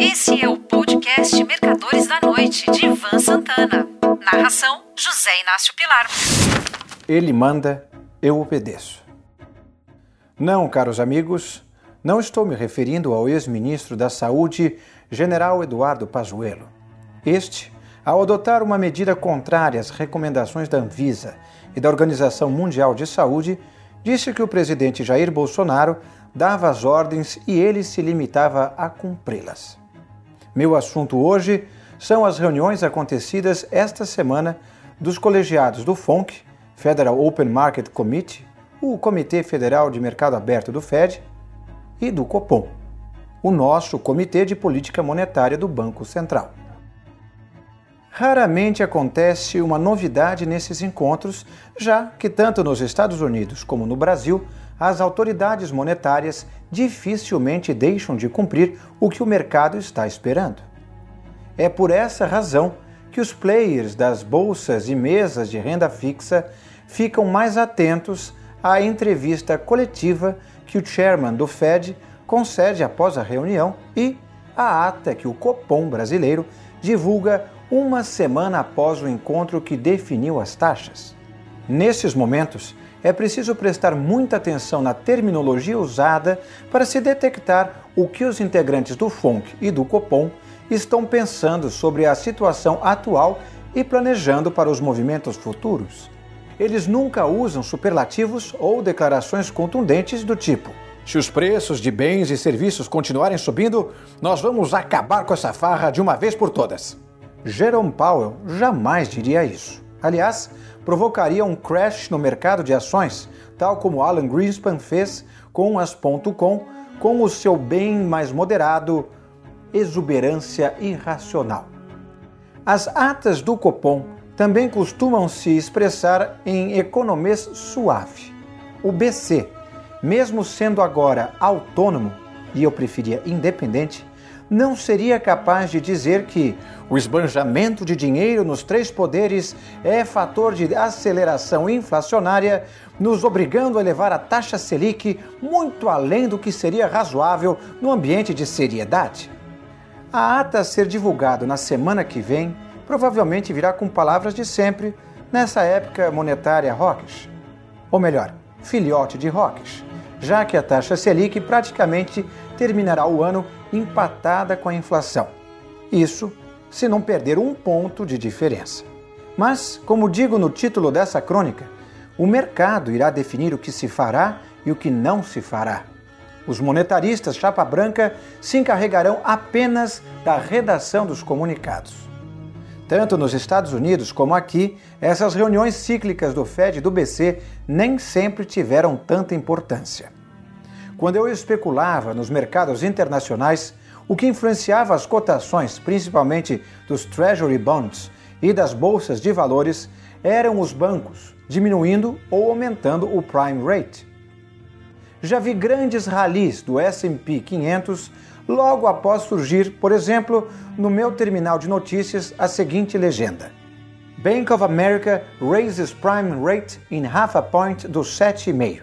Esse é o podcast Mercadores da Noite, de Ivan Santana. Narração: José Inácio Pilar. Ele manda, eu obedeço. Não, caros amigos, não estou me referindo ao ex-ministro da Saúde, General Eduardo Pazuello. Este, ao adotar uma medida contrária às recomendações da Anvisa e da Organização Mundial de Saúde, disse que o presidente Jair Bolsonaro dava as ordens e ele se limitava a cumpri-las. Meu assunto hoje são as reuniões acontecidas esta semana dos colegiados do FONC, Federal Open Market Committee, o Comitê Federal de Mercado Aberto do Fed, e do Copom, o nosso Comitê de Política Monetária do Banco Central. Raramente acontece uma novidade nesses encontros, já que tanto nos Estados Unidos como no Brasil, as autoridades monetárias dificilmente deixam de cumprir o que o mercado está esperando. É por essa razão que os players das bolsas e mesas de renda fixa ficam mais atentos à entrevista coletiva que o chairman do Fed concede após a reunião e à ata que o Copom brasileiro divulga uma semana após o encontro que definiu as taxas. Nesses momentos, é preciso prestar muita atenção na terminologia usada para se detectar o que os integrantes do FONC e do COPOM estão pensando sobre a situação atual e planejando para os movimentos futuros. Eles nunca usam superlativos ou declarações contundentes do tipo: se os preços de bens e serviços continuarem subindo, nós vamos acabar com essa farra de uma vez por todas. Jerome Powell jamais diria isso. Aliás, provocaria um crash no mercado de ações, tal como Alan Greenspan fez com as .com, com o seu bem mais moderado exuberância irracional. As atas do Copom também costumam se expressar em economês suave. O BC, mesmo sendo agora autônomo, e eu preferia independente, não seria capaz de dizer que o esbanjamento de dinheiro nos três poderes é fator de aceleração inflacionária, nos obrigando a levar a taxa Selic muito além do que seria razoável no ambiente de seriedade. A ata a ser divulgado na semana que vem provavelmente virá com palavras de sempre nessa época monetária rockish. Ou melhor, filhote de rockish, já que a taxa Selic praticamente terminará o ano empatada com a inflação. Isso se não perder um ponto de diferença. Mas, como digo no título dessa crônica, o mercado irá definir o que se fará e o que não se fará. Os monetaristas chapa branca se encarregarão apenas da redação dos comunicados. Tanto nos Estados Unidos como aqui, essas reuniões cíclicas do Fed e do BC nem sempre tiveram tanta importância. Quando eu especulava nos mercados internacionais, o que influenciava as cotações, principalmente dos Treasury Bonds e das bolsas de valores, eram os bancos, diminuindo ou aumentando o prime rate. Já vi grandes ralis do S&P 500 logo após surgir, por exemplo, no meu terminal de notícias a seguinte legenda: Bank of America raises prime rate in half a point do 7,5.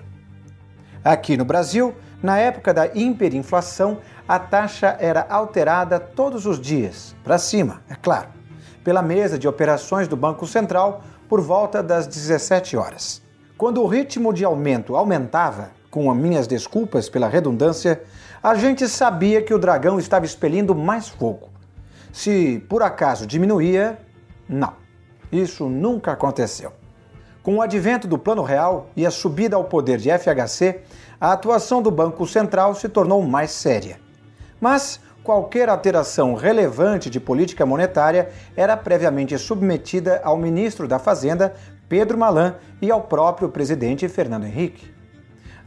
Aqui no Brasil, na época da hiperinflação, a taxa era alterada todos os dias, para cima, é claro, pela mesa de operações do Banco Central por volta das 17 horas. Quando o ritmo de aumento aumentava, com as minhas desculpas pela redundância, a gente sabia que o dragão estava expelindo mais fogo. Se por acaso diminuía, não. Isso nunca aconteceu. Com o advento do Plano Real e a subida ao poder de FHC, a atuação do Banco Central se tornou mais séria. Mas qualquer alteração relevante de política monetária era previamente submetida ao ministro da Fazenda, Pedro Malan, e ao próprio presidente Fernando Henrique.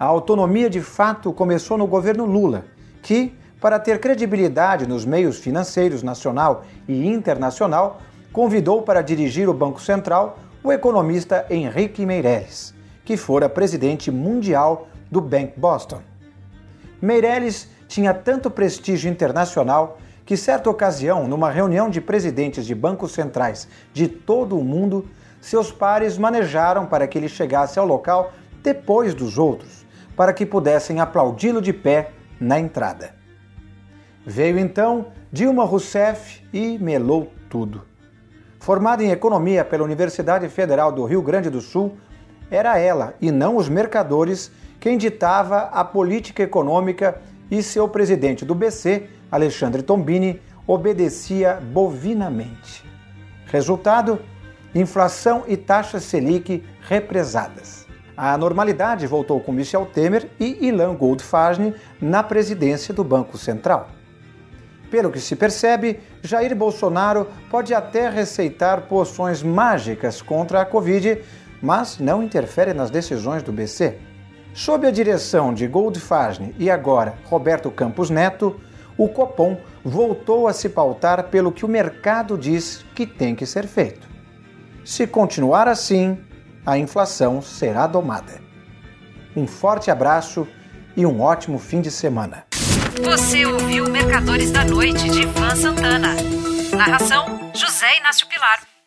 A autonomia de fato começou no governo Lula, que, para ter credibilidade nos meios financeiros nacional e internacional, convidou para dirigir o Banco Central o economista Henrique Meirelles, que fora presidente mundial do Bank Boston. Meirelles tinha tanto prestígio internacional que, certa ocasião, numa reunião de presidentes de bancos centrais de todo o mundo, seus pares manejaram para que ele chegasse ao local depois dos outros, para que pudessem aplaudi-lo de pé na entrada. Veio então Dilma Rousseff e melou tudo. Formada em economia pela Universidade Federal do Rio Grande do Sul, era ela e não os mercadores quem ditava a política econômica e seu presidente do BC, Alexandre Tombini, obedecia bovinamente. Resultado: inflação e taxas Selic represadas. A normalidade voltou com Michel Temer e Ilan Goldfasne na presidência do Banco Central. Pelo que se percebe, Jair Bolsonaro pode até receitar poções mágicas contra a Covid, mas não interfere nas decisões do BC. Sob a direção de Goldfasne e agora Roberto Campos Neto, o Copom voltou a se pautar pelo que o mercado diz que tem que ser feito. Se continuar assim, a inflação será domada. Um forte abraço e um ótimo fim de semana. Você ouviu Mercadores da Noite de Ivan Santana. Narração: José Inácio Pilar.